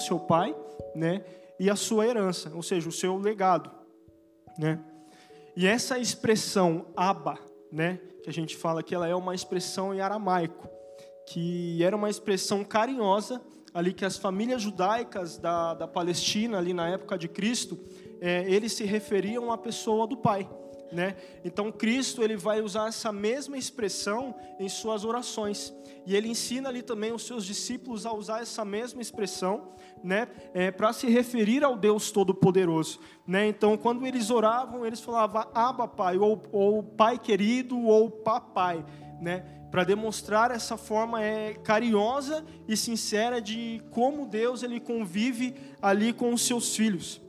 seu pai, né? E a sua herança, ou seja, o seu legado, né? E essa expressão aba, né? Que a gente fala que ela é uma expressão em aramaico, que era uma expressão carinhosa ali que as famílias judaicas da, da Palestina ali na época de Cristo, é, eles se referiam à pessoa do pai. Né? Então Cristo ele vai usar essa mesma expressão em suas orações e ele ensina ali também os seus discípulos a usar essa mesma expressão, né, é, para se referir ao Deus Todo-Poderoso, né? Então quando eles oravam eles falavam Abba Pai ou, ou Pai querido ou Papai, né? Para demonstrar essa forma é carinhosa e sincera de como Deus ele convive ali com os seus filhos.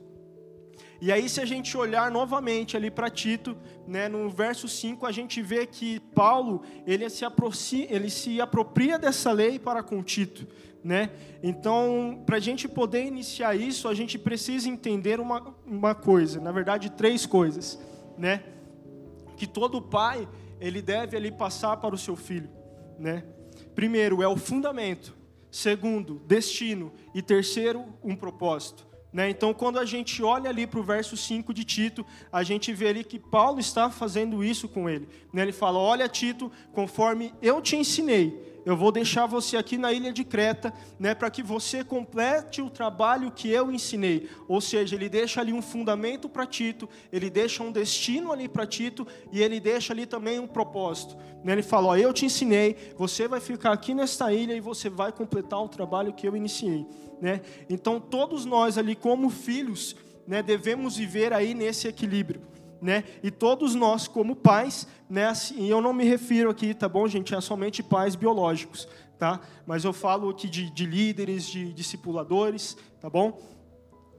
E aí, se a gente olhar novamente ali para Tito, né, no verso 5, a gente vê que Paulo ele se, aproxima, ele se apropria dessa lei para com Tito. Né? Então, para a gente poder iniciar isso, a gente precisa entender uma, uma coisa, na verdade, três coisas. Né? Que todo pai ele deve ali passar para o seu filho. Né? Primeiro, é o fundamento. Segundo, destino. E terceiro, um propósito. Né? Então, quando a gente olha ali para o verso 5 de Tito, a gente vê ali que Paulo está fazendo isso com ele. Né? Ele fala: Olha, Tito, conforme eu te ensinei, eu vou deixar você aqui na ilha de Creta, né, para que você complete o trabalho que eu ensinei. Ou seja, ele deixa ali um fundamento para Tito, ele deixa um destino ali para Tito e ele deixa ali também um propósito. Né? Ele fala: ó, eu te ensinei, você vai ficar aqui nesta ilha e você vai completar o trabalho que eu iniciei. Né? Então, todos nós ali, como filhos, né, devemos viver aí nesse equilíbrio. Né? E todos nós, como pais, né, assim, e eu não me refiro aqui, tá bom, gente, a somente pais biológicos, tá? Mas eu falo aqui de, de líderes, de discipuladores, tá bom?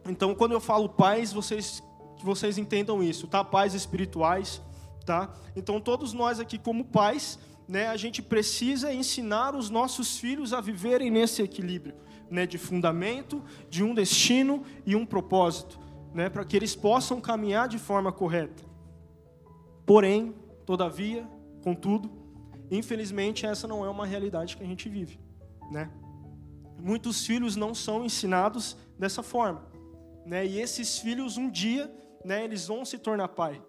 Então, quando eu falo pais, vocês que vocês entendam isso, tá? Pais espirituais, tá? Então, todos nós aqui como pais, né, a gente precisa ensinar os nossos filhos a viverem nesse equilíbrio né, de fundamento, de um destino e um propósito, né, para que eles possam caminhar de forma correta. Porém, todavia, contudo, infelizmente essa não é uma realidade que a gente vive, né? Muitos filhos não são ensinados dessa forma, né? E esses filhos um dia, né, eles vão se tornar pai,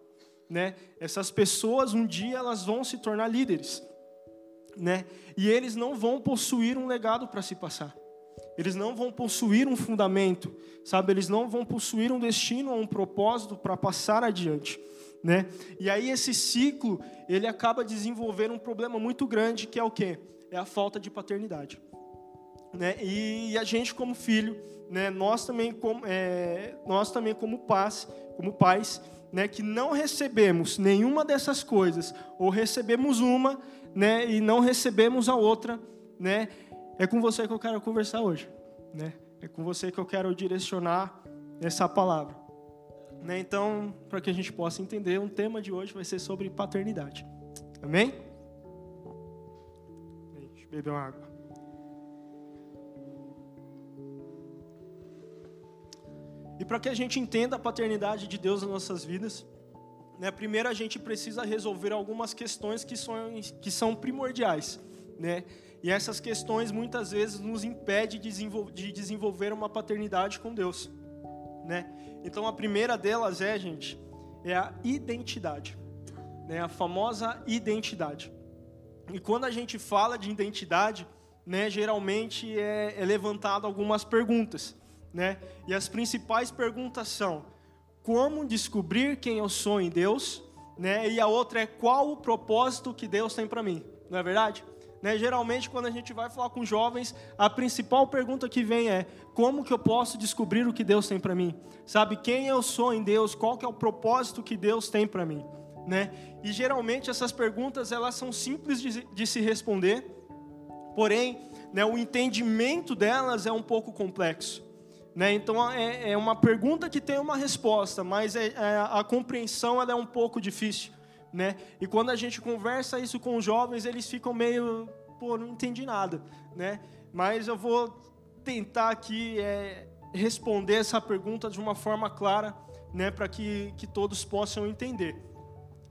né? Essas pessoas um dia elas vão se tornar líderes, né? E eles não vão possuir um legado para se passar. Eles não vão possuir um fundamento, sabe? Eles não vão possuir um destino ou um propósito para passar adiante, né? E aí esse ciclo, ele acaba desenvolvendo um problema muito grande, que é o quê? É a falta de paternidade, né? E a gente como filho, né? Nós também como, é, nós também como pais, como pais, né? Que não recebemos nenhuma dessas coisas ou recebemos uma, né? E não recebemos a outra, né? É com você que eu quero conversar hoje, né? É com você que eu quero direcionar essa palavra. Né? Então, para que a gente possa entender, o tema de hoje vai ser sobre paternidade. Amém? Deixa eu beber uma água. E para que a gente entenda a paternidade de Deus nas nossas vidas, né, primeiro a gente precisa resolver algumas questões que são, que são primordiais. Né? E essas questões muitas vezes nos impedem de desenvolver uma paternidade com Deus. Né? Então a primeira delas é, gente, é a identidade. Né? A famosa identidade. E quando a gente fala de identidade, né, geralmente é, é levantado algumas perguntas. Né? E as principais perguntas são: como descobrir quem eu sou em Deus? Né? E a outra é qual o propósito que Deus tem para mim. Não é verdade? Né? Geralmente, quando a gente vai falar com jovens, a principal pergunta que vem é: como que eu posso descobrir o que Deus tem para mim? Sabe quem eu sou em Deus? Qual que é o propósito que Deus tem para mim? Né? E geralmente essas perguntas elas são simples de, de se responder, porém, né, o entendimento delas é um pouco complexo. Né? Então é, é, uma pergunta que tem uma resposta, mas é, é, a compreensão ela é um pouco difícil né? E quando a gente conversa isso com os jovens, eles ficam meio, pô, não entendi nada, né? Mas eu vou tentar aqui é, responder essa pergunta de uma forma clara, né? Para que, que todos possam entender,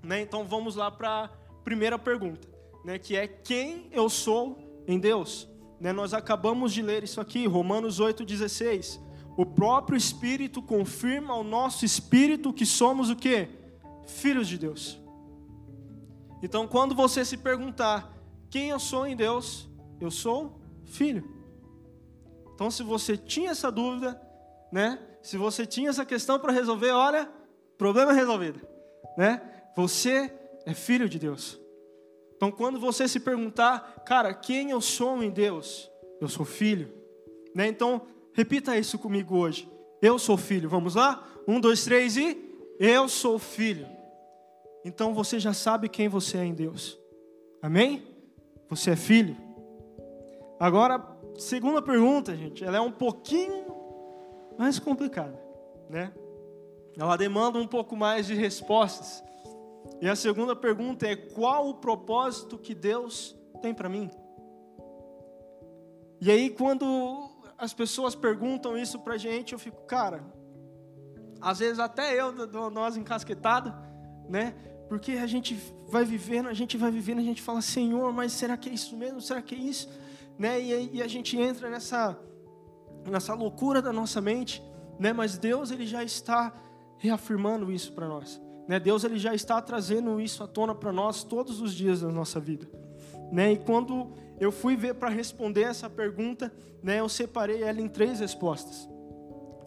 né? Então vamos lá para a primeira pergunta, né? Que é quem eu sou em Deus, né? Nós acabamos de ler isso aqui, Romanos 8:16. O próprio Espírito confirma ao nosso espírito que somos o quê? Filhos de Deus. Então, quando você se perguntar quem eu sou em Deus, eu sou filho. Então, se você tinha essa dúvida, né? Se você tinha essa questão para resolver, olha, problema resolvido, né? Você é filho de Deus. Então, quando você se perguntar, cara, quem eu sou em Deus? Eu sou filho. Né? Então, repita isso comigo hoje. Eu sou filho. Vamos lá? Um, dois, três e. Eu sou filho. Então você já sabe quem você é em Deus. Amém? Você é filho. Agora, segunda pergunta, gente, ela é um pouquinho mais complicada, né? Ela demanda um pouco mais de respostas. E a segunda pergunta é: qual o propósito que Deus tem para mim? E aí, quando as pessoas perguntam isso para a gente, eu fico, cara, às vezes até eu nós encasquetado, né? Porque a gente vai vivendo, a gente vai vivendo, a gente fala, Senhor, mas será que é isso mesmo? Será que é isso? Né? E, e a gente entra nessa, nessa loucura da nossa mente, né? Mas Deus ele já está reafirmando isso para nós. Né? Deus ele já está trazendo isso à tona para nós todos os dias da nossa vida. Né? E quando eu fui ver para responder essa pergunta, né, eu separei ela em três respostas.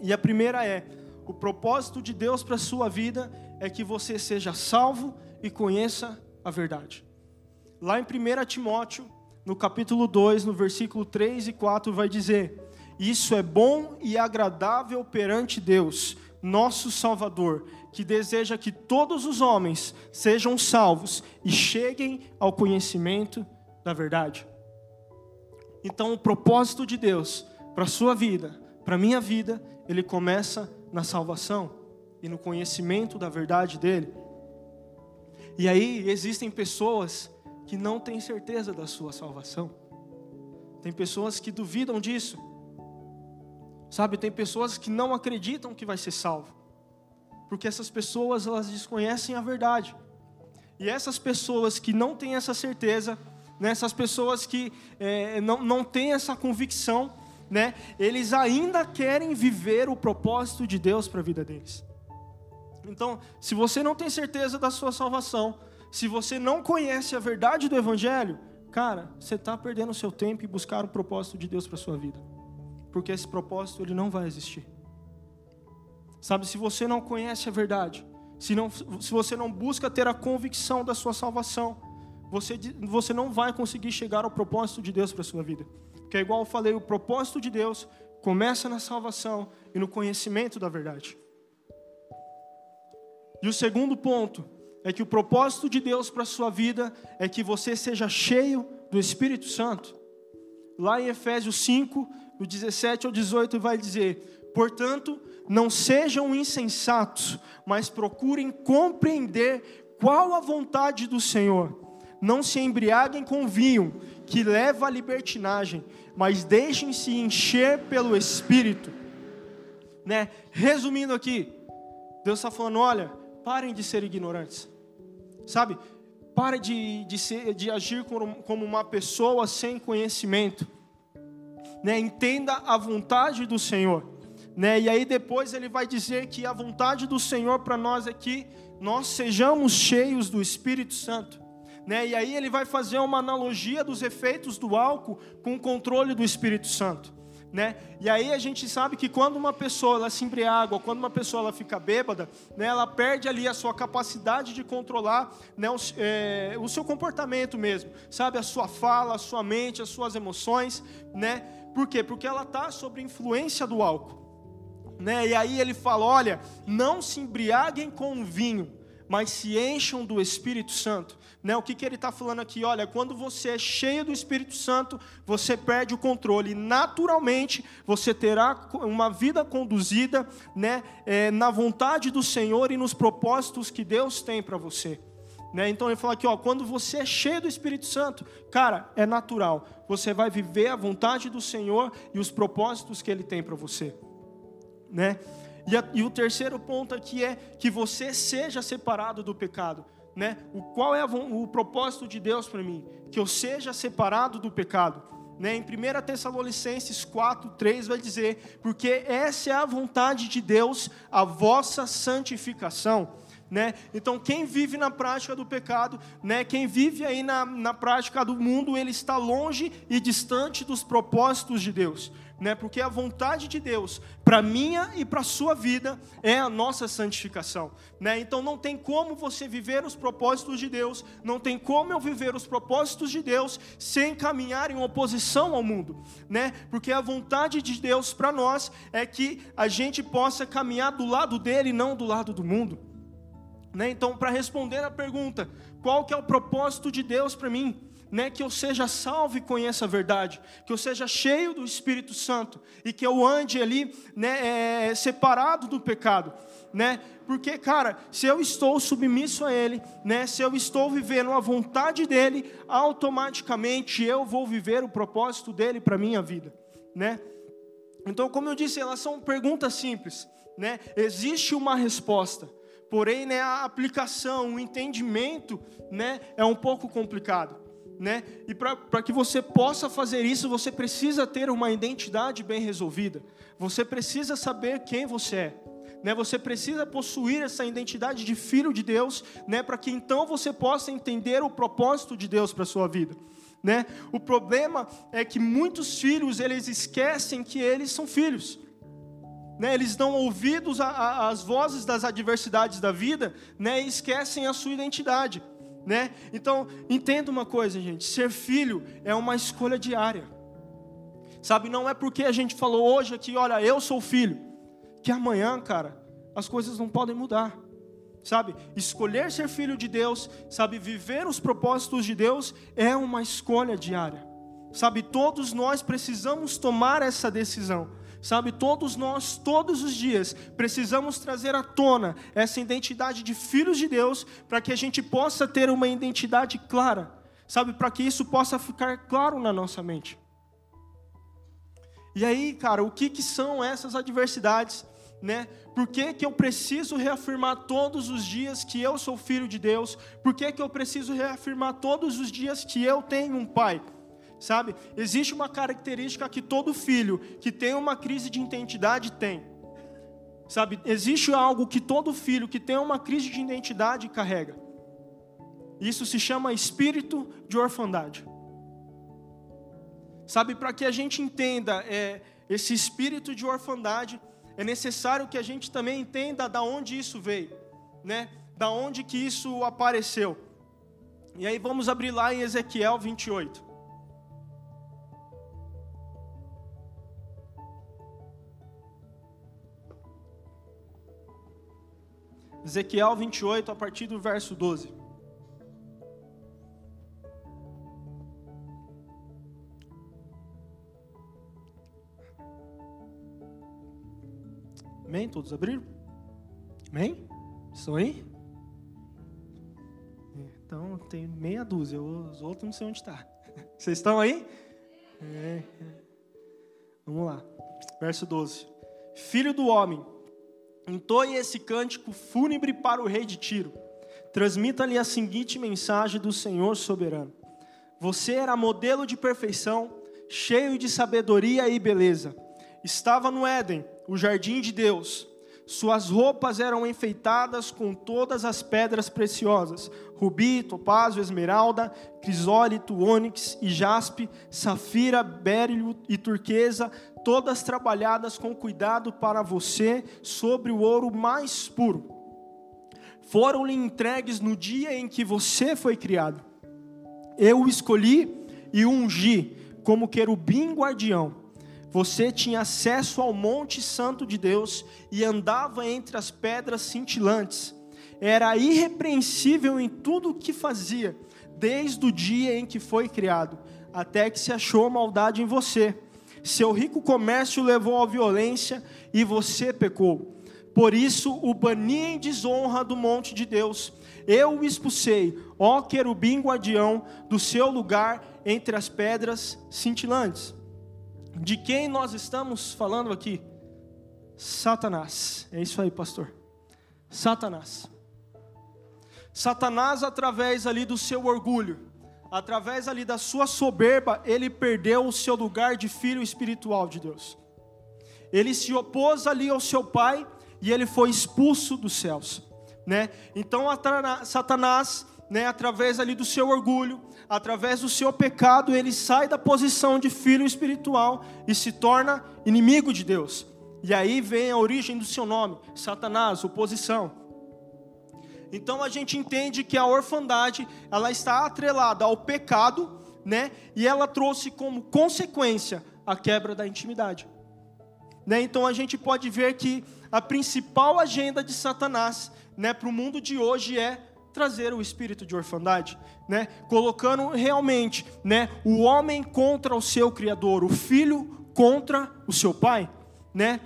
E a primeira é: o propósito de Deus para a sua vida é que você seja salvo e conheça a verdade. Lá em 1 Timóteo, no capítulo 2, no versículo 3 e 4, vai dizer: Isso é bom e agradável perante Deus, nosso Salvador, que deseja que todos os homens sejam salvos e cheguem ao conhecimento da verdade. Então, o propósito de Deus para a sua vida, para a minha vida, ele começa na salvação e no conhecimento da verdade dele. E aí existem pessoas que não têm certeza da sua salvação. Tem pessoas que duvidam disso. Sabe, tem pessoas que não acreditam que vai ser salvo. Porque essas pessoas elas desconhecem a verdade. E essas pessoas que não têm essa certeza, né, essas pessoas que é, não, não têm essa convicção, né, eles ainda querem viver o propósito de Deus para a vida deles. Então, se você não tem certeza da sua salvação, se você não conhece a verdade do Evangelho, cara, você está perdendo o seu tempo em buscar o propósito de Deus para a sua vida porque esse propósito ele não vai existir. Sabe, se você não conhece a verdade, se, não, se você não busca ter a convicção da sua salvação, você, você não vai conseguir chegar ao propósito de Deus para a sua vida. Porque, é igual eu falei, o propósito de Deus começa na salvação e no conhecimento da verdade. E o segundo ponto é que o propósito de Deus para a sua vida é que você seja cheio do Espírito Santo. Lá em Efésios 5, do 17 ao 18, vai dizer: Portanto, não sejam insensatos, mas procurem compreender qual a vontade do Senhor. Não se embriaguem com vinho, que leva à libertinagem, mas deixem-se encher pelo Espírito. Né? Resumindo aqui, Deus está falando: olha, parem de ser ignorantes, sabe? Pare de, de, ser, de agir como uma pessoa sem conhecimento né? Entenda a vontade do Senhor, né? E aí depois ele vai dizer que a vontade do Senhor para nós é que nós sejamos cheios do Espírito Santo. Né? E aí ele vai fazer uma analogia dos efeitos do álcool com o controle do Espírito Santo. Né? E aí a gente sabe que quando uma pessoa ela se embriaga, quando uma pessoa ela fica bêbada, né, ela perde ali a sua capacidade de controlar né, o, é, o seu comportamento mesmo, sabe? A sua fala, a sua mente, as suas emoções, né? Por quê? Porque ela está sob influência do álcool. Né? E aí ele fala: olha, não se embriaguem com vinho, mas se encham do Espírito Santo. Né? O que, que ele está falando aqui? Olha, quando você é cheio do Espírito Santo, você perde o controle. Naturalmente, você terá uma vida conduzida né, é, na vontade do Senhor e nos propósitos que Deus tem para você. Né? Então ele fala aqui, ó, quando você é cheio do Espírito Santo, cara, é natural. Você vai viver a vontade do Senhor e os propósitos que Ele tem para você, né? E, a, e, o terceiro ponto aqui é que você seja separado do pecado, né? O qual é o propósito de Deus para mim? Que eu seja separado do pecado. Né? Em 1 Tessalonicenses 4, 3 vai dizer: Porque essa é a vontade de Deus, a vossa santificação. Né? Então, quem vive na prática do pecado, né? quem vive aí na, na prática do mundo, ele está longe e distante dos propósitos de Deus né? Porque a vontade de Deus para minha e para sua vida é a nossa santificação, né? Então não tem como você viver os propósitos de Deus, não tem como eu viver os propósitos de Deus sem caminhar em oposição ao mundo, né? Porque a vontade de Deus para nós é que a gente possa caminhar do lado dele, não do lado do mundo. Né? Então, para responder a pergunta, qual que é o propósito de Deus para mim? Né, que eu seja salvo e conheça a verdade, que eu seja cheio do Espírito Santo e que eu ande ali né, é, separado do pecado. Né? Porque, cara, se eu estou submisso a Ele, né, se eu estou vivendo a vontade dEle, automaticamente eu vou viver o propósito dEle para a minha vida. Né? Então, como eu disse, elas são perguntas simples. Né? Existe uma resposta, porém né, a aplicação, o entendimento né, é um pouco complicado né? E para que você possa fazer isso, você precisa ter uma identidade bem resolvida. Você precisa saber quem você é. Né, você precisa possuir essa identidade de filho de Deus, né, para que então você possa entender o propósito de Deus para sua vida. Né? O problema é que muitos filhos eles esquecem que eles são filhos. Né? Eles dão ouvidos às vozes das adversidades da vida né? e esquecem a sua identidade né? Então, entenda uma coisa, gente: ser filho é uma escolha diária. Sabe, não é porque a gente falou hoje aqui, olha, eu sou filho, que amanhã, cara, as coisas não podem mudar. Sabe, escolher ser filho de Deus, sabe, viver os propósitos de Deus é uma escolha diária. Sabe, todos nós precisamos tomar essa decisão. Sabe, todos nós, todos os dias, precisamos trazer à tona essa identidade de filhos de Deus, para que a gente possa ter uma identidade clara, sabe, para que isso possa ficar claro na nossa mente. E aí, cara, o que, que são essas adversidades? Né? Por que, que eu preciso reafirmar todos os dias que eu sou filho de Deus? Por que, que eu preciso reafirmar todos os dias que eu tenho um pai? Sabe? Existe uma característica que todo filho que tem uma crise de identidade tem. Sabe? Existe algo que todo filho que tem uma crise de identidade carrega. Isso se chama espírito de orfandade. Sabe, para que a gente entenda é, esse espírito de orfandade, é necessário que a gente também entenda da onde isso veio, né? Da onde que isso apareceu. E aí vamos abrir lá em Ezequiel 28. Ezequiel 28, a partir do verso 12. Amém? Todos abriram? Amém? Estão aí? Então, tem meia dúzia, os outros não sei onde está. Vocês estão aí? É. Vamos lá. Verso 12. Filho do homem, Entoie esse cântico fúnebre para o rei de Tiro. Transmita-lhe a seguinte mensagem do Senhor soberano: Você era modelo de perfeição, cheio de sabedoria e beleza. Estava no Éden, o jardim de Deus. Suas roupas eram enfeitadas com todas as pedras preciosas: rubi, topázio, esmeralda, crisólito, ônix e jaspe, safira, bérilo e turquesa, todas trabalhadas com cuidado para você sobre o ouro mais puro. Foram-lhe entregues no dia em que você foi criado. Eu o escolhi e ungi como querubim guardião. Você tinha acesso ao Monte Santo de Deus e andava entre as pedras cintilantes. Era irrepreensível em tudo o que fazia, desde o dia em que foi criado, até que se achou maldade em você seu rico comércio levou à violência e você pecou. Por isso o bani em desonra do monte de Deus. Eu o expulsei, ó querubim guardião, do seu lugar entre as pedras cintilantes. De quem nós estamos falando aqui? Satanás. É isso aí, pastor. Satanás. Satanás, através ali do seu orgulho, através ali da sua soberba, ele perdeu o seu lugar de filho espiritual de Deus. Ele se opôs ali ao seu pai e ele foi expulso dos céus, né? Então Satanás, né, através ali do seu orgulho, através do seu pecado, ele sai da posição de filho espiritual e se torna inimigo de Deus. E aí vem a origem do seu nome, Satanás, oposição. Então a gente entende que a orfandade, ela está atrelada ao pecado, né? E ela trouxe como consequência a quebra da intimidade. Né? Então a gente pode ver que a principal agenda de Satanás, né, para o mundo de hoje é trazer o espírito de orfandade, né? Colocando realmente, né, o homem contra o seu criador, o filho contra o seu pai, né?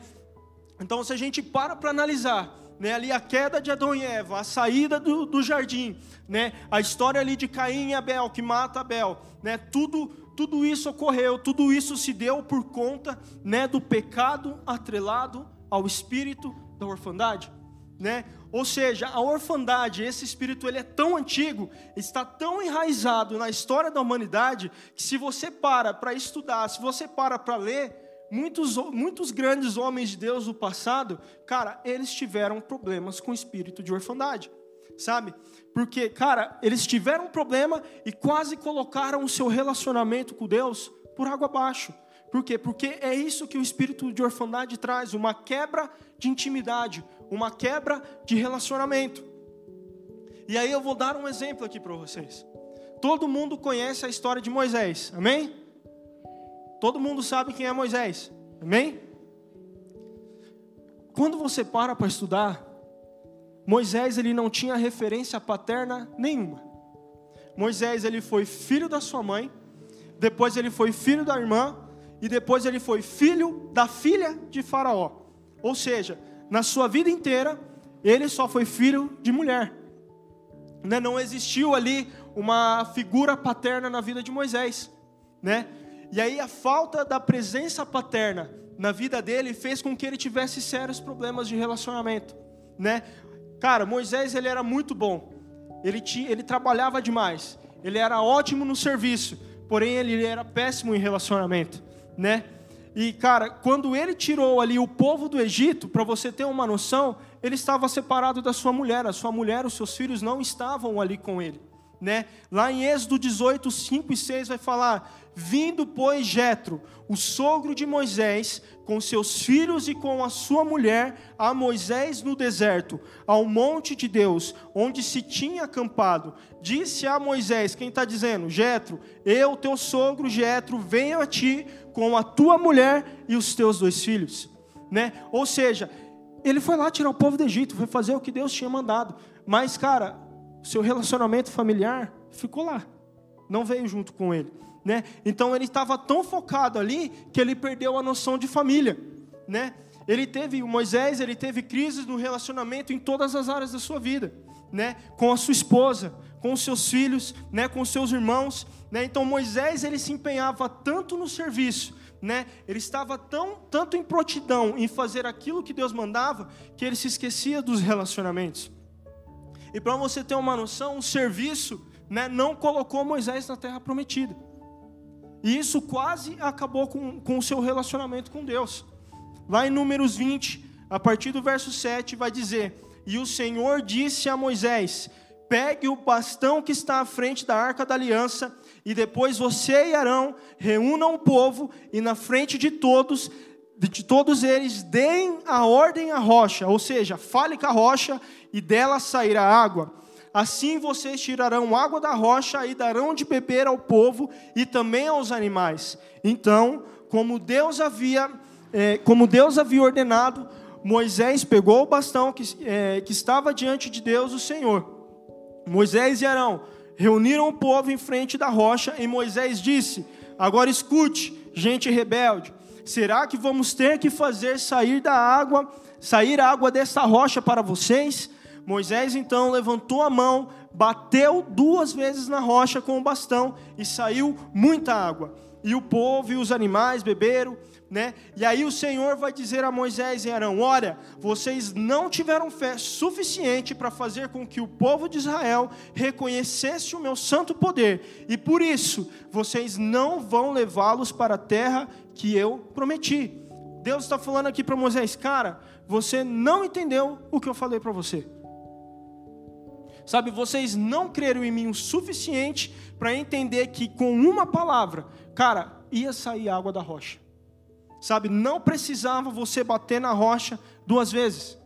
Então se a gente para para analisar né, ali a queda de Adão e Eva, a saída do, do jardim, né, a história ali de Caim e Abel, que mata Abel, né, tudo, tudo isso ocorreu, tudo isso se deu por conta né, do pecado atrelado ao espírito da orfandade. Né? Ou seja, a orfandade, esse espírito, ele é tão antigo, está tão enraizado na história da humanidade, que se você para para estudar, se você para para ler, muitos, muitos grandes homens de Deus do passado, cara, eles tiveram problemas com o espírito de orfandade, sabe? Porque, cara, eles tiveram um problema e quase colocaram o seu relacionamento com Deus por água abaixo. Por quê? Porque é isso que o espírito de orfandade traz, uma quebra de intimidade, uma quebra de relacionamento. E aí eu vou dar um exemplo aqui para vocês. Todo mundo conhece a história de Moisés, amém? Todo mundo sabe quem é Moisés. Amém? Quando você para para estudar, Moisés ele não tinha referência paterna nenhuma. Moisés ele foi filho da sua mãe, depois ele foi filho da irmã e depois ele foi filho da filha de Faraó. Ou seja, na sua vida inteira ele só foi filho de mulher. Né? Não existiu ali uma figura paterna na vida de Moisés, né? E aí a falta da presença paterna na vida dele fez com que ele tivesse sérios problemas de relacionamento, né? Cara, Moisés ele era muito bom. Ele tinha, ele trabalhava demais. Ele era ótimo no serviço, porém ele era péssimo em relacionamento, né? E cara, quando ele tirou ali o povo do Egito, para você ter uma noção, ele estava separado da sua mulher. A sua mulher, os seus filhos não estavam ali com ele né? Lá em Êxodo 18, 5 e 6 vai falar: Vindo, pois, Jetro, o sogro de Moisés, com seus filhos e com a sua mulher, a Moisés no deserto, ao monte de Deus, onde se tinha acampado, disse a Moisés: quem está dizendo? Jetro, eu, teu sogro Jetro, venho a ti com a tua mulher e os teus dois filhos. Né? Ou seja, ele foi lá tirar o povo do Egito, foi fazer o que Deus tinha mandado. Mas, cara, seu relacionamento familiar ficou lá, não veio junto com ele, né? Então ele estava tão focado ali que ele perdeu a noção de família, né? Ele teve, Moisés, ele teve crises no relacionamento em todas as áreas da sua vida, né? Com a sua esposa, com os seus filhos, né? Com os seus irmãos, né? Então Moisés ele se empenhava tanto no serviço, né? Ele estava tão tanto em prontidão em fazer aquilo que Deus mandava que ele se esquecia dos relacionamentos. E para você ter uma noção, o serviço né, não colocou Moisés na terra prometida. E isso quase acabou com, com o seu relacionamento com Deus. Lá em Números 20, a partir do verso 7, vai dizer: E o Senhor disse a Moisés: Pegue o bastão que está à frente da arca da aliança, e depois você e Arão reúnam o povo, e na frente de todos de todos eles deem a ordem à rocha, ou seja, fale com a rocha e dela sairá água. Assim vocês tirarão água da rocha e darão de beber ao povo e também aos animais. Então, como Deus havia, é, como Deus havia ordenado, Moisés pegou o bastão que, é, que estava diante de Deus, o Senhor. Moisés e Arão reuniram o povo em frente da rocha e Moisés disse: Agora escute, gente rebelde Será que vamos ter que fazer sair da água, sair água desta rocha para vocês? Moisés então levantou a mão, bateu duas vezes na rocha com o bastão e saiu muita água. E o povo e os animais beberam, né? E aí o Senhor vai dizer a Moisés e Arão: Olha, vocês não tiveram fé suficiente para fazer com que o povo de Israel reconhecesse o meu santo poder, e por isso vocês não vão levá-los para a terra que eu prometi. Deus está falando aqui para Moisés, cara, você não entendeu o que eu falei para você. Sabe, vocês não creram em mim o suficiente para entender que com uma palavra, cara, ia sair água da rocha. Sabe, não precisava você bater na rocha duas vezes.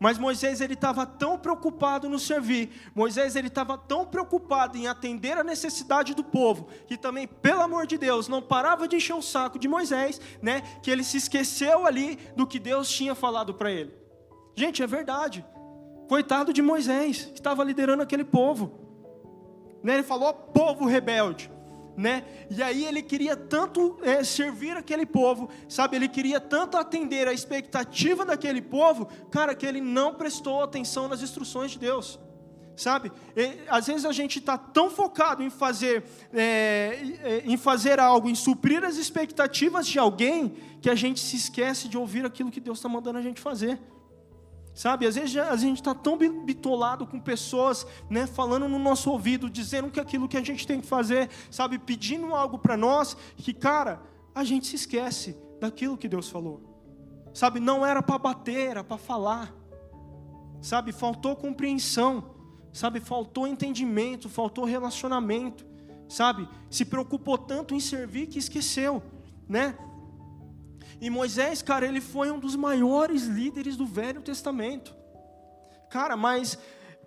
Mas Moisés ele estava tão preocupado no servir, Moisés ele estava tão preocupado em atender a necessidade do povo, que também, pelo amor de Deus, não parava de encher o saco de Moisés, né? Que ele se esqueceu ali do que Deus tinha falado para ele. Gente, é verdade. Coitado de Moisés, que estava liderando aquele povo. Né? Ele falou, povo rebelde né? E aí ele queria tanto é, servir aquele povo, sabe? Ele queria tanto atender a expectativa daquele povo, cara, que ele não prestou atenção nas instruções de Deus, sabe? E, às vezes a gente está tão focado em fazer, é, em fazer algo, em suprir as expectativas de alguém, que a gente se esquece de ouvir aquilo que Deus está mandando a gente fazer. Sabe, às vezes a gente está tão bitolado com pessoas, né, falando no nosso ouvido, dizendo que aquilo que a gente tem que fazer, sabe, pedindo algo para nós, que cara, a gente se esquece daquilo que Deus falou. Sabe, não era para bater, era para falar. Sabe, faltou compreensão, sabe, faltou entendimento, faltou relacionamento, sabe? Se preocupou tanto em servir que esqueceu, né? E Moisés, cara, ele foi um dos maiores líderes do Velho Testamento. Cara, mas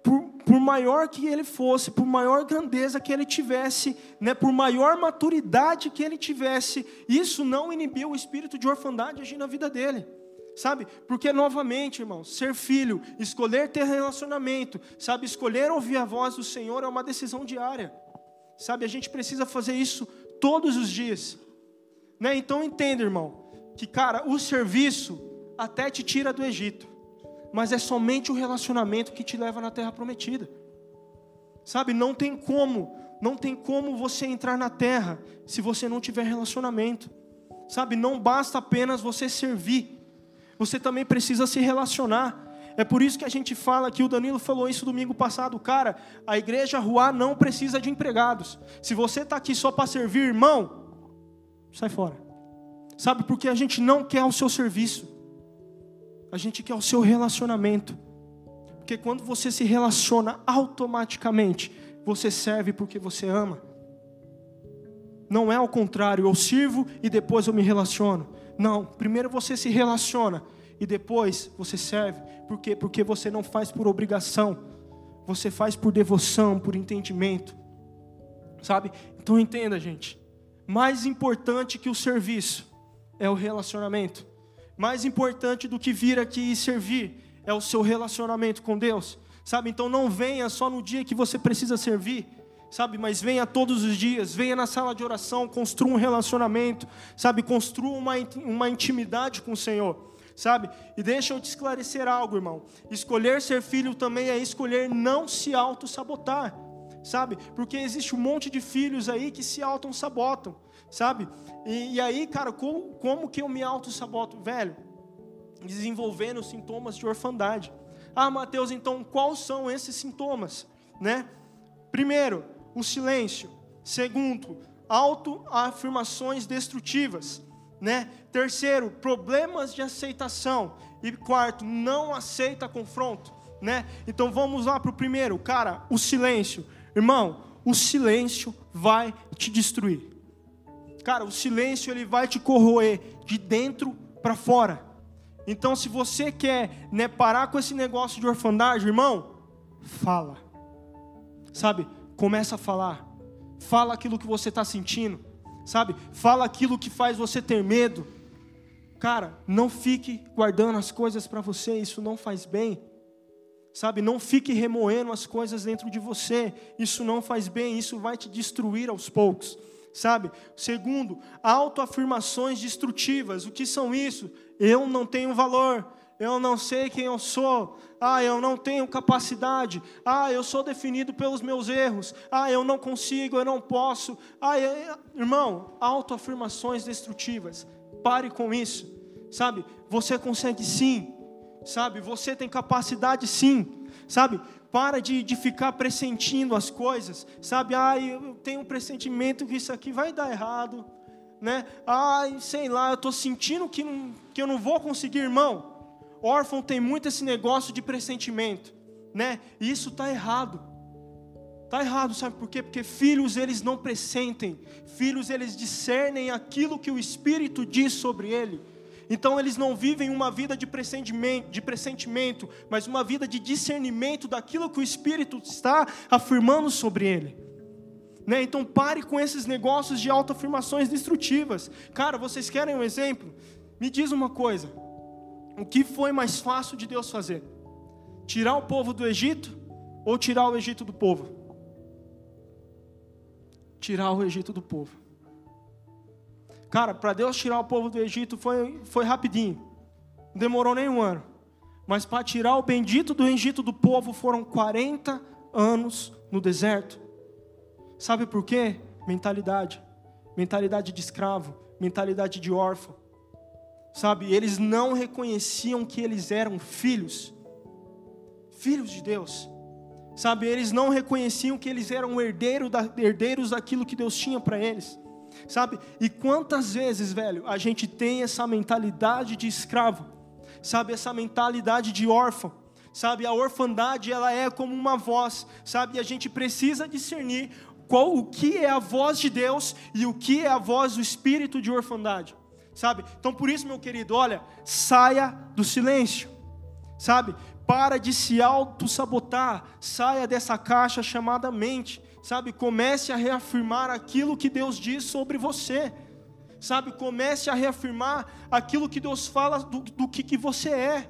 por, por, maior que ele fosse, por maior grandeza que ele tivesse, né, por maior maturidade que ele tivesse, isso não inibiu o espírito de orfandade agir na vida dele. Sabe? Porque novamente, irmão, ser filho, escolher ter relacionamento, sabe, escolher ouvir a voz do Senhor é uma decisão diária. Sabe? A gente precisa fazer isso todos os dias. Né? Então entenda, irmão, que, cara, o serviço até te tira do Egito, mas é somente o relacionamento que te leva na terra prometida. Sabe, não tem como, não tem como você entrar na terra se você não tiver relacionamento. Sabe, não basta apenas você servir. Você também precisa se relacionar. É por isso que a gente fala que o Danilo falou isso domingo passado, cara, a igreja rua não precisa de empregados. Se você está aqui só para servir, irmão, sai fora. Sabe, porque a gente não quer o seu serviço, a gente quer o seu relacionamento. Porque quando você se relaciona automaticamente, você serve porque você ama. Não é ao contrário, eu sirvo e depois eu me relaciono. Não, primeiro você se relaciona e depois você serve. Por quê? Porque você não faz por obrigação, você faz por devoção, por entendimento. Sabe? Então entenda, gente. Mais importante que o serviço é o relacionamento. Mais importante do que vir aqui e servir é o seu relacionamento com Deus. Sabe? Então não venha só no dia que você precisa servir, sabe? Mas venha todos os dias, venha na sala de oração, construa um relacionamento, sabe? Construa uma, uma intimidade com o Senhor, sabe? E deixa eu te esclarecer algo, irmão. Escolher ser filho também é escolher não se auto-sabotar, sabe? Porque existe um monte de filhos aí que se auto-sabotam sabe? E, e, aí, cara, como, como que eu me auto-saboto? Velho, desenvolvendo sintomas de orfandade. Ah, Mateus, então quais são esses sintomas? Né? Primeiro, o silêncio. Segundo, autoafirmações destrutivas. Né? Terceiro, problemas de aceitação. E quarto, não aceita confronto. Né? Então vamos lá para o primeiro, cara, o silêncio. Irmão, o silêncio vai te destruir. Cara, o silêncio ele vai te corroer de dentro para fora. Então, se você quer né, parar com esse negócio de orfandade, irmão, fala. Sabe? Começa a falar. Fala aquilo que você está sentindo. Sabe? Fala aquilo que faz você ter medo. Cara, não fique guardando as coisas para você, isso não faz bem. Sabe? Não fique remoendo as coisas dentro de você, isso não faz bem, isso vai te destruir aos poucos sabe? Segundo, autoafirmações destrutivas. O que são isso? Eu não tenho valor, eu não sei quem eu sou, ah, eu não tenho capacidade, ah, eu sou definido pelos meus erros, ah, eu não consigo, eu não posso, ah, eu... irmão, autoafirmações destrutivas, pare com isso, sabe? Você consegue sim, sabe? Você tem capacidade sim, sabe? Para de, de ficar pressentindo as coisas, sabe? Ah, eu tenho um pressentimento que isso aqui vai dar errado, né? Ai, sei lá, eu estou sentindo que, não, que eu não vou conseguir, irmão órfão tem muito esse negócio de pressentimento, né? E isso está errado. Está errado, sabe por quê? Porque filhos eles não pressentem, filhos eles discernem aquilo que o Espírito diz sobre ele. Então eles não vivem uma vida de pressentimento, de pressentimento, mas uma vida de discernimento daquilo que o Espírito está afirmando sobre ele. Né? Então pare com esses negócios de autoafirmações destrutivas. Cara, vocês querem um exemplo? Me diz uma coisa. O que foi mais fácil de Deus fazer? Tirar o povo do Egito ou tirar o Egito do povo? Tirar o Egito do povo. Cara, para Deus tirar o povo do Egito foi, foi rapidinho. Não demorou nem um ano. Mas para tirar o bendito do Egito do povo foram 40 anos no deserto. Sabe por quê? Mentalidade. Mentalidade de escravo, mentalidade de órfão Sabe, eles não reconheciam que eles eram filhos, filhos de Deus. Sabe, eles não reconheciam que eles eram herdeiros, da, herdeiros daquilo que Deus tinha para eles. Sabe, e quantas vezes, velho, a gente tem essa mentalidade de escravo, sabe, essa mentalidade de órfão, sabe, a orfandade ela é como uma voz, sabe, e a gente precisa discernir qual o que é a voz de Deus e o que é a voz do espírito de orfandade sabe? Então por isso, meu querido, olha, saia do silêncio, sabe? Para de se auto-sabotar, saia dessa caixa chamada mente, sabe? Comece a reafirmar aquilo que Deus diz sobre você, sabe? Comece a reafirmar aquilo que Deus fala do, do que, que você é,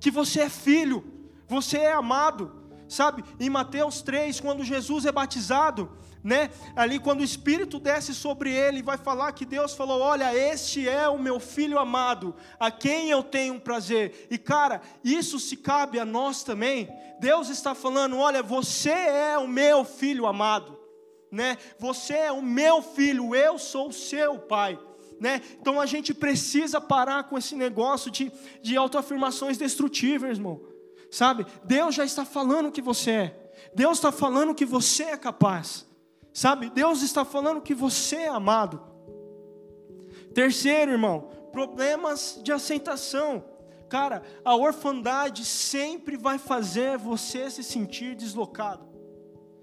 que você é filho, você é amado, sabe? Em Mateus 3, quando Jesus é batizado, né? Ali quando o Espírito desce sobre ele, vai falar que Deus falou: "Olha, este é o meu filho amado, a quem eu tenho prazer". E cara, isso se cabe a nós também. Deus está falando: "Olha, você é o meu filho amado", né? Você é o meu filho, eu sou o seu pai. Né? Então a gente precisa parar com esse negócio de, de autoafirmações destrutivas, irmão. Sabe? Deus já está falando que você é. Deus está falando que você é capaz. Sabe, Deus está falando que você é amado. Terceiro, irmão, problemas de aceitação. Cara, a orfandade sempre vai fazer você se sentir deslocado.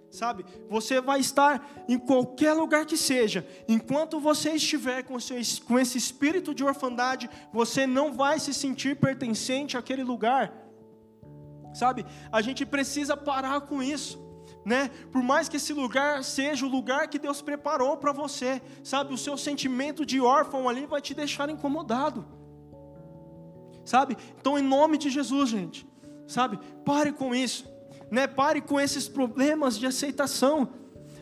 Sabe, você vai estar em qualquer lugar que seja, enquanto você estiver com, seu, com esse espírito de orfandade, você não vai se sentir pertencente àquele lugar. Sabe, a gente precisa parar com isso né? Por mais que esse lugar seja o lugar que Deus preparou para você, sabe? O seu sentimento de órfão ali vai te deixar incomodado, sabe? Então, em nome de Jesus, gente, sabe? Pare com isso, né? Pare com esses problemas de aceitação,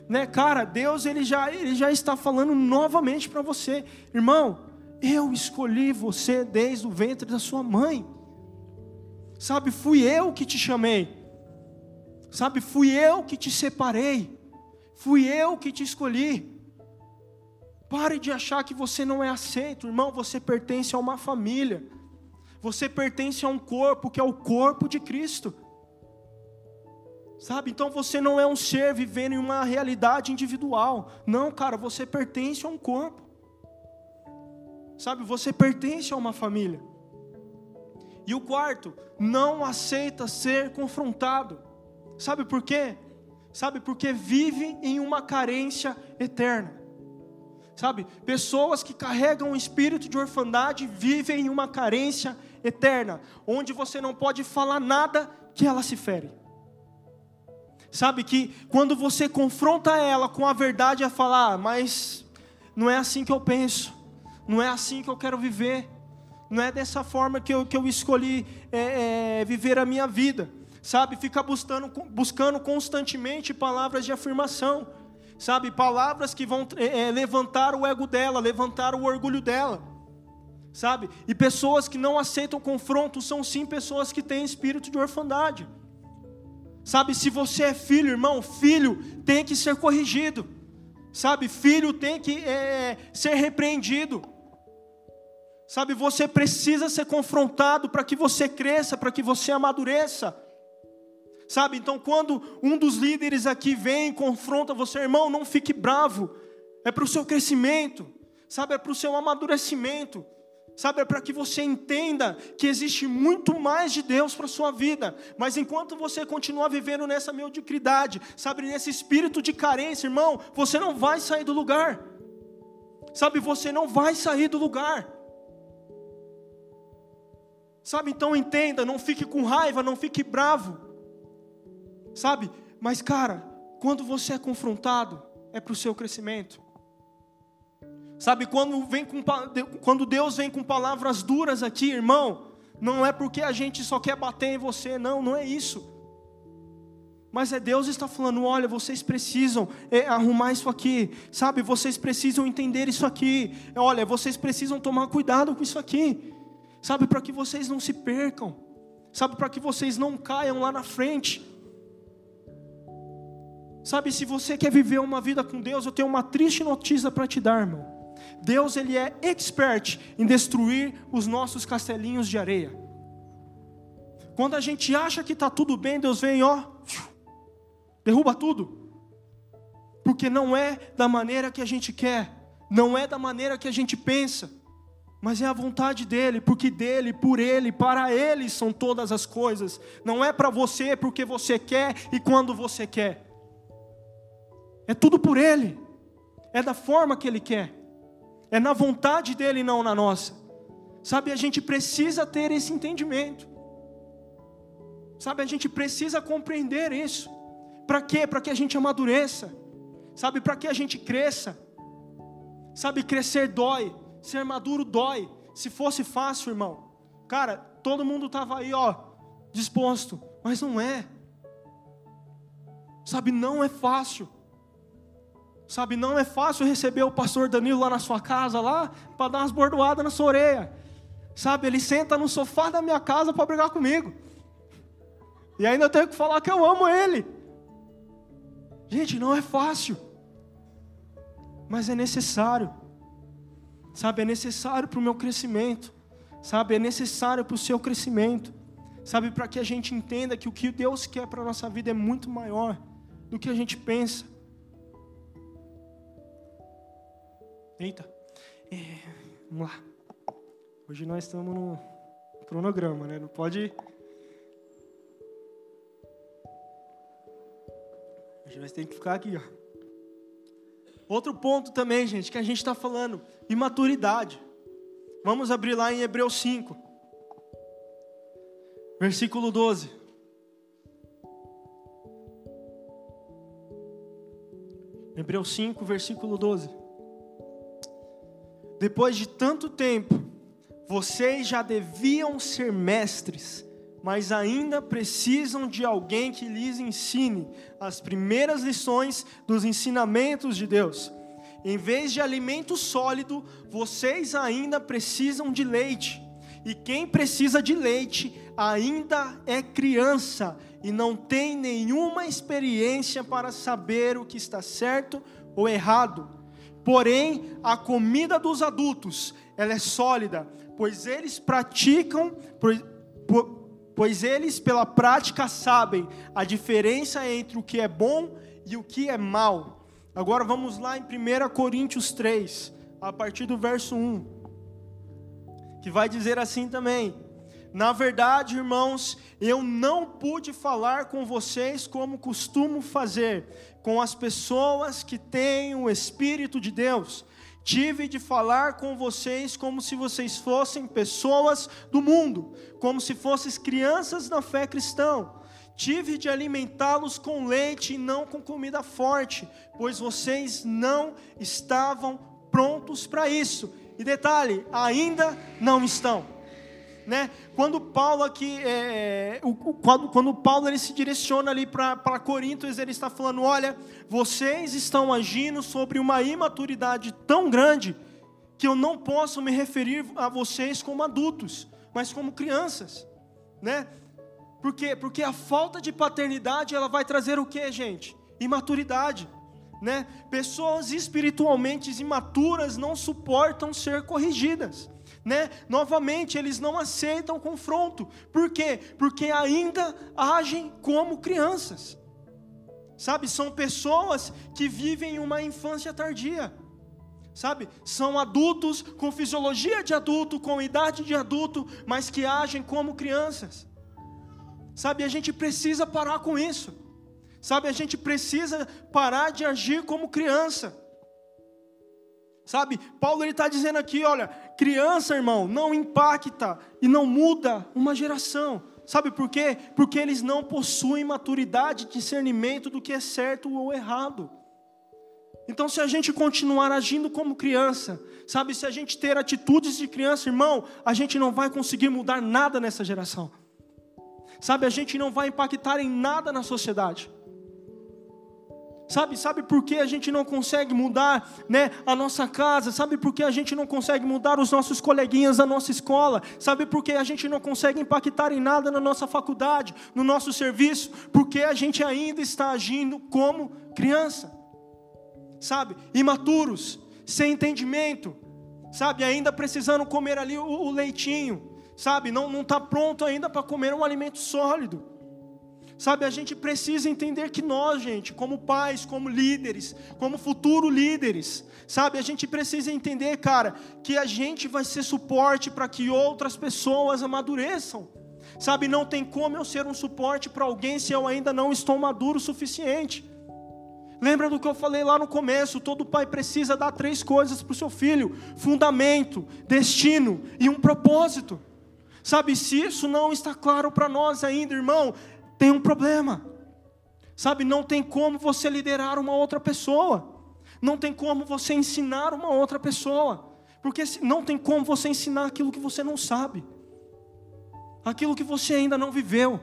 né? Cara, Deus ele já ele já está falando novamente para você, irmão. Eu escolhi você desde o ventre da sua mãe, sabe? Fui eu que te chamei. Sabe, fui eu que te separei, fui eu que te escolhi. Pare de achar que você não é aceito, irmão. Você pertence a uma família, você pertence a um corpo que é o corpo de Cristo. Sabe, então você não é um ser vivendo em uma realidade individual. Não, cara, você pertence a um corpo. Sabe, você pertence a uma família. E o quarto, não aceita ser confrontado. Sabe por quê? Sabe porque vive em uma carência eterna. Sabe, pessoas que carregam um espírito de orfandade vivem em uma carência eterna, onde você não pode falar nada que ela se fere. Sabe que quando você confronta ela com a verdade, é falar, ah, mas não é assim que eu penso, não é assim que eu quero viver, não é dessa forma que eu, que eu escolhi é, é, viver a minha vida sabe? Fica buscando, buscando constantemente palavras de afirmação, sabe? Palavras que vão é, levantar o ego dela, levantar o orgulho dela, sabe? E pessoas que não aceitam confronto são sim pessoas que têm espírito de orfandade. Sabe, se você é filho, irmão, filho tem que ser corrigido. Sabe, filho tem que é, ser repreendido. Sabe, você precisa ser confrontado para que você cresça, para que você amadureça. Sabe, então quando um dos líderes aqui vem confronta você, irmão, não fique bravo. É para o seu crescimento, sabe, é para o seu amadurecimento. Sabe, é para que você entenda que existe muito mais de Deus para a sua vida. Mas enquanto você continuar vivendo nessa mediocridade, sabe, nesse espírito de carência, irmão, você não vai sair do lugar. Sabe, você não vai sair do lugar. Sabe, então entenda, não fique com raiva, não fique bravo. Sabe, mas cara, quando você é confrontado, é para o seu crescimento. Sabe, quando, vem com, quando Deus vem com palavras duras aqui, irmão, não é porque a gente só quer bater em você, não, não é isso. Mas é Deus está falando: olha, vocês precisam é, arrumar isso aqui, sabe? Vocês precisam entender isso aqui. Olha, vocês precisam tomar cuidado com isso aqui, sabe? Para que vocês não se percam, sabe? Para que vocês não caiam lá na frente. Sabe, se você quer viver uma vida com Deus, eu tenho uma triste notícia para te dar, irmão. Deus ele é expert em destruir os nossos castelinhos de areia. Quando a gente acha que está tudo bem, Deus vem, ó, derruba tudo. Porque não é da maneira que a gente quer, não é da maneira que a gente pensa, mas é a vontade dEle, porque dEle, por Ele, para Ele são todas as coisas. Não é para você porque você quer e quando você quer. É tudo por Ele, é da forma que Ele quer. É na vontade dele, não na nossa. Sabe, a gente precisa ter esse entendimento. Sabe, a gente precisa compreender isso. Para quê? Para que a gente amadureça. Sabe, para que a gente cresça. Sabe, crescer dói, ser maduro dói. Se fosse fácil, irmão, cara, todo mundo estava aí, ó, disposto, mas não é. Sabe, não é fácil. Sabe, não é fácil receber o pastor Danilo lá na sua casa, lá, para dar umas bordoadas na sua orelha. Sabe, ele senta no sofá da minha casa para brigar comigo. E ainda eu tenho que falar que eu amo ele. Gente, não é fácil. Mas é necessário. Sabe, é necessário para o meu crescimento. Sabe, é necessário para o seu crescimento. Sabe, para que a gente entenda que o que Deus quer para a nossa vida é muito maior do que a gente pensa. Eita. É, vamos lá. Hoje nós estamos no cronograma, né? Não pode. Hoje nós temos que ficar aqui, ó. Outro ponto também, gente, que a gente está falando, imaturidade. Vamos abrir lá em Hebreus 5, versículo 12. Hebreus 5, versículo 12. Depois de tanto tempo, vocês já deviam ser mestres, mas ainda precisam de alguém que lhes ensine as primeiras lições dos ensinamentos de Deus. Em vez de alimento sólido, vocês ainda precisam de leite. E quem precisa de leite ainda é criança e não tem nenhuma experiência para saber o que está certo ou errado. Porém, a comida dos adultos, ela é sólida, pois eles praticam, pois eles pela prática sabem a diferença entre o que é bom e o que é mal. Agora vamos lá em 1 Coríntios 3, a partir do verso 1, que vai dizer assim também: Na verdade, irmãos, eu não pude falar com vocês como costumo fazer, com as pessoas que têm o Espírito de Deus. Tive de falar com vocês como se vocês fossem pessoas do mundo, como se fossem crianças na fé cristã. Tive de alimentá-los com leite e não com comida forte, pois vocês não estavam prontos para isso. E detalhe, ainda não estão né? Quando Paulo aqui, é, é, o, quando, quando Paulo ele se direciona ali para Coríntios, ele está falando: olha, vocês estão agindo sobre uma imaturidade tão grande que eu não posso me referir a vocês como adultos, mas como crianças, né? Por quê? Porque a falta de paternidade ela vai trazer o que, gente? Imaturidade, né? Pessoas espiritualmente imaturas não suportam ser corrigidas, né? Novamente, eles não aceitam confronto. Por quê? Porque ainda agem como crianças. Sabe, são pessoas que vivem uma infância tardia. Sabe, são adultos com fisiologia de adulto, com idade de adulto, mas que agem como crianças. Sabe, a gente precisa parar com isso. Sabe, a gente precisa parar de agir como criança. Sabe, Paulo ele está dizendo aqui, olha, criança, irmão, não impacta e não muda uma geração. Sabe por quê? Porque eles não possuem maturidade, discernimento do que é certo ou errado. Então, se a gente continuar agindo como criança, sabe, se a gente ter atitudes de criança, irmão, a gente não vai conseguir mudar nada nessa geração. Sabe, a gente não vai impactar em nada na sociedade. Sabe, sabe por que a gente não consegue mudar, né, a nossa casa? Sabe por que a gente não consegue mudar os nossos coleguinhas da nossa escola? Sabe por que a gente não consegue impactar em nada na nossa faculdade, no nosso serviço? Porque a gente ainda está agindo como criança. Sabe? Imaturos, sem entendimento, sabe? Ainda precisando comer ali o, o leitinho, sabe? Não não está pronto ainda para comer um alimento sólido. Sabe, a gente precisa entender que nós, gente, como pais, como líderes, como futuro líderes, sabe, a gente precisa entender, cara, que a gente vai ser suporte para que outras pessoas amadureçam. Sabe, não tem como eu ser um suporte para alguém se eu ainda não estou maduro o suficiente. Lembra do que eu falei lá no começo? Todo pai precisa dar três coisas para o seu filho: fundamento, destino e um propósito. Sabe, se isso não está claro para nós ainda, irmão, tem um problema. Sabe, não tem como você liderar uma outra pessoa. Não tem como você ensinar uma outra pessoa. Porque não tem como você ensinar aquilo que você não sabe. Aquilo que você ainda não viveu.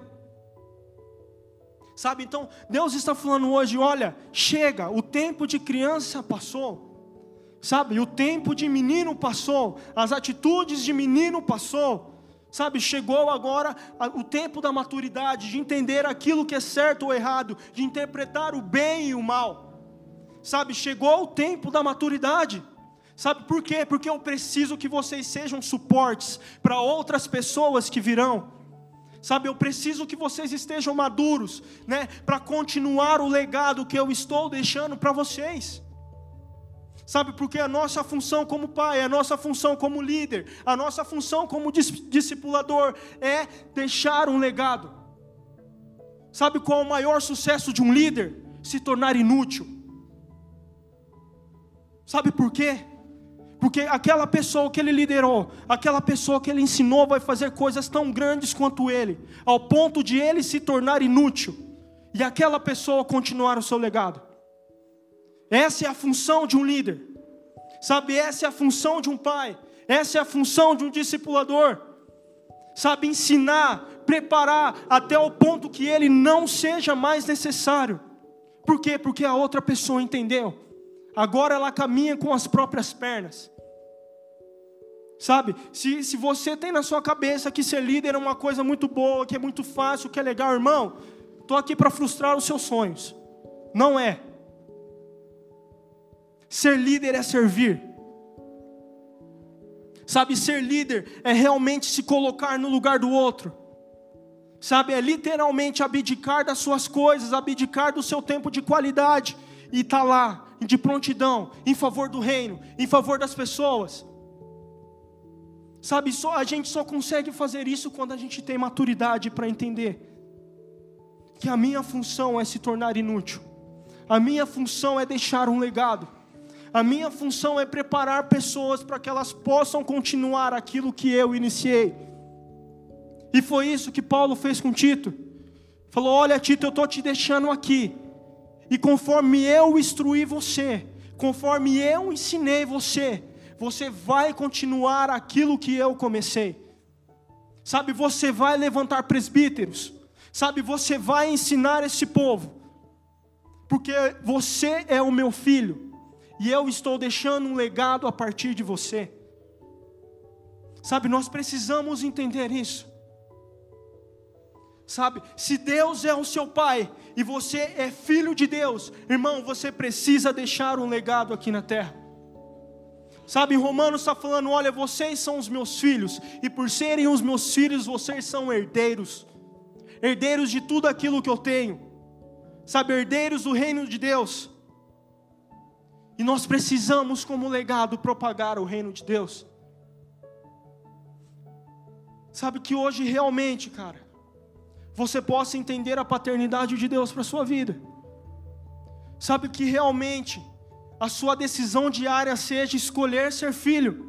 Sabe, então, Deus está falando hoje, olha, chega, o tempo de criança passou. Sabe, o tempo de menino passou, as atitudes de menino passou. Sabe, chegou agora o tempo da maturidade, de entender aquilo que é certo ou errado, de interpretar o bem e o mal. Sabe, chegou o tempo da maturidade. Sabe por quê? Porque eu preciso que vocês sejam suportes para outras pessoas que virão. Sabe, eu preciso que vocês estejam maduros, né, para continuar o legado que eu estou deixando para vocês. Sabe, porque a nossa função como pai, a nossa função como líder, a nossa função como discipulador é deixar um legado. Sabe qual é o maior sucesso de um líder? Se tornar inútil. Sabe por quê? Porque aquela pessoa que ele liderou, aquela pessoa que ele ensinou, vai fazer coisas tão grandes quanto ele, ao ponto de ele se tornar inútil e aquela pessoa continuar o seu legado. Essa é a função de um líder. Sabe, essa é a função de um pai. Essa é a função de um discipulador. Sabe, ensinar, preparar até o ponto que ele não seja mais necessário. Por quê? Porque a outra pessoa entendeu. Agora ela caminha com as próprias pernas. Sabe, se, se você tem na sua cabeça que ser líder é uma coisa muito boa, que é muito fácil, que é legal, irmão, estou aqui para frustrar os seus sonhos. Não é. Ser líder é servir. Sabe, ser líder é realmente se colocar no lugar do outro. Sabe, é literalmente abdicar das suas coisas, abdicar do seu tempo de qualidade e estar tá lá, de prontidão, em favor do reino, em favor das pessoas. Sabe, só, a gente só consegue fazer isso quando a gente tem maturidade para entender que a minha função é se tornar inútil, a minha função é deixar um legado. A minha função é preparar pessoas para que elas possam continuar aquilo que eu iniciei. E foi isso que Paulo fez com Tito. Falou: Olha, Tito, eu estou te deixando aqui. E conforme eu instruí você, conforme eu ensinei você, você vai continuar aquilo que eu comecei. Sabe, você vai levantar presbíteros. Sabe, você vai ensinar esse povo. Porque você é o meu filho e eu estou deixando um legado a partir de você. Sabe, nós precisamos entender isso. Sabe, se Deus é o seu pai e você é filho de Deus, irmão, você precisa deixar um legado aqui na terra. Sabe, Romanos está falando: olha, vocês são os meus filhos, e por serem os meus filhos, vocês são herdeiros, herdeiros de tudo aquilo que eu tenho, sabe, herdeiros do reino de Deus. E nós precisamos, como legado, propagar o reino de Deus. Sabe que hoje realmente, cara, você possa entender a paternidade de Deus para a sua vida. Sabe que realmente a sua decisão diária seja escolher ser filho.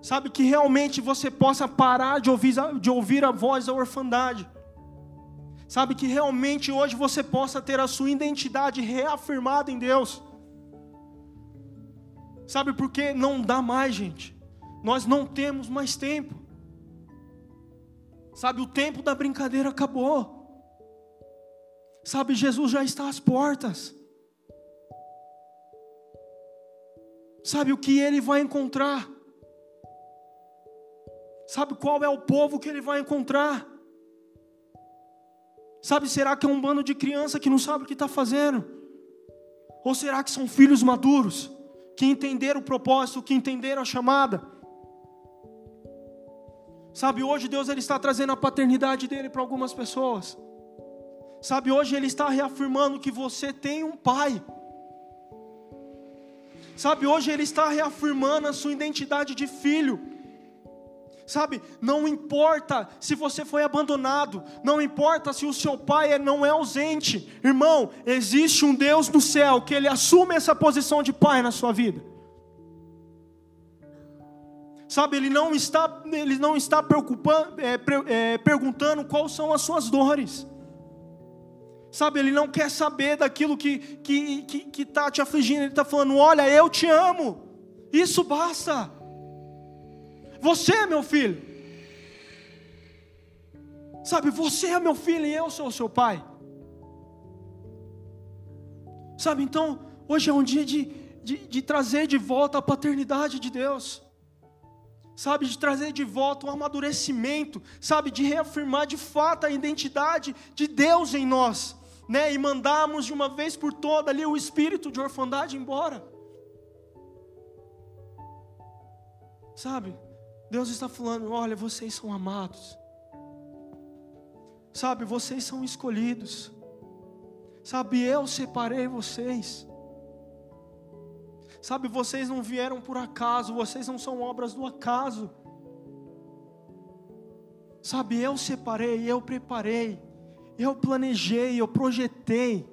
Sabe, que realmente você possa parar de ouvir, de ouvir a voz da orfandade. Sabe, que realmente hoje você possa ter a sua identidade reafirmada em Deus. Sabe, porque não dá mais, gente. Nós não temos mais tempo. Sabe, o tempo da brincadeira acabou. Sabe, Jesus já está às portas. Sabe o que ele vai encontrar? Sabe qual é o povo que ele vai encontrar? Sabe, será que é um bando de criança que não sabe o que está fazendo? Ou será que são filhos maduros, que entenderam o propósito, que entenderam a chamada? Sabe, hoje Deus ele está trazendo a paternidade dele para algumas pessoas. Sabe, hoje ele está reafirmando que você tem um pai. Sabe, hoje ele está reafirmando a sua identidade de filho. Sabe, não importa se você foi abandonado, não importa se o seu pai não é ausente, irmão, existe um Deus no céu que ele assume essa posição de pai na sua vida. Sabe, ele não está, ele não está preocupando, é, é, perguntando quais são as suas dores. Sabe, ele não quer saber daquilo que está que, que, que tá te afligindo, ele está falando: olha, eu te amo, isso basta. Você é meu filho, sabe, você é meu filho e eu sou o seu pai. Sabe, então, hoje é um dia de, de, de trazer de volta a paternidade de Deus sabe, de trazer de volta um amadurecimento, sabe, de reafirmar de fato a identidade de Deus em nós né, e mandarmos de uma vez por toda ali o espírito de orfandade embora. Sabe? Deus está falando: olha, vocês são amados. Sabe, vocês são escolhidos. Sabe, eu separei vocês. Sabe, vocês não vieram por acaso, vocês não são obras do acaso. Sabe, eu separei, eu preparei. Eu planejei, eu projetei.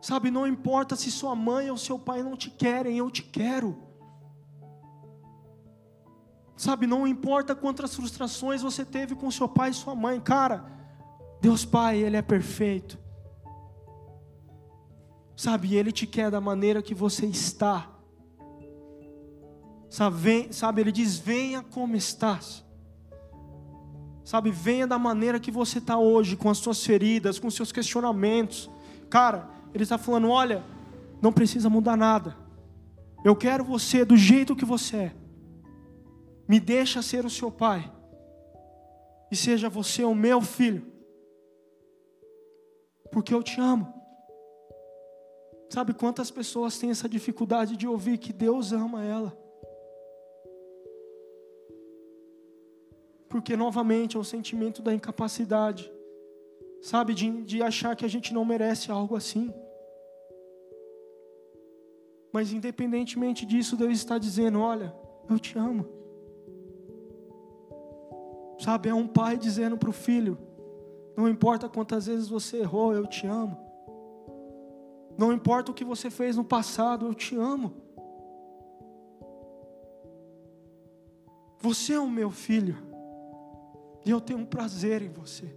Sabe, não importa se sua mãe ou seu pai não te querem, eu te quero. Sabe, não importa quantas frustrações você teve com seu pai e sua mãe, cara, Deus Pai, Ele é perfeito. Sabe, Ele te quer da maneira que você está. Sabe, vem, sabe Ele diz: venha como estás. Sabe, venha da maneira que você está hoje, com as suas feridas, com os seus questionamentos. Cara, Ele está falando: olha, não precisa mudar nada. Eu quero você do jeito que você é. Me deixa ser o seu pai. E seja você o meu filho. Porque eu te amo. Sabe quantas pessoas têm essa dificuldade de ouvir que Deus ama ela? Porque novamente é o sentimento da incapacidade, sabe, de, de achar que a gente não merece algo assim. Mas independentemente disso, Deus está dizendo: Olha, eu te amo. Sabe, é um pai dizendo para o filho: Não importa quantas vezes você errou, eu te amo. Não importa o que você fez no passado, eu te amo. Você é o meu filho. E eu tenho um prazer em você.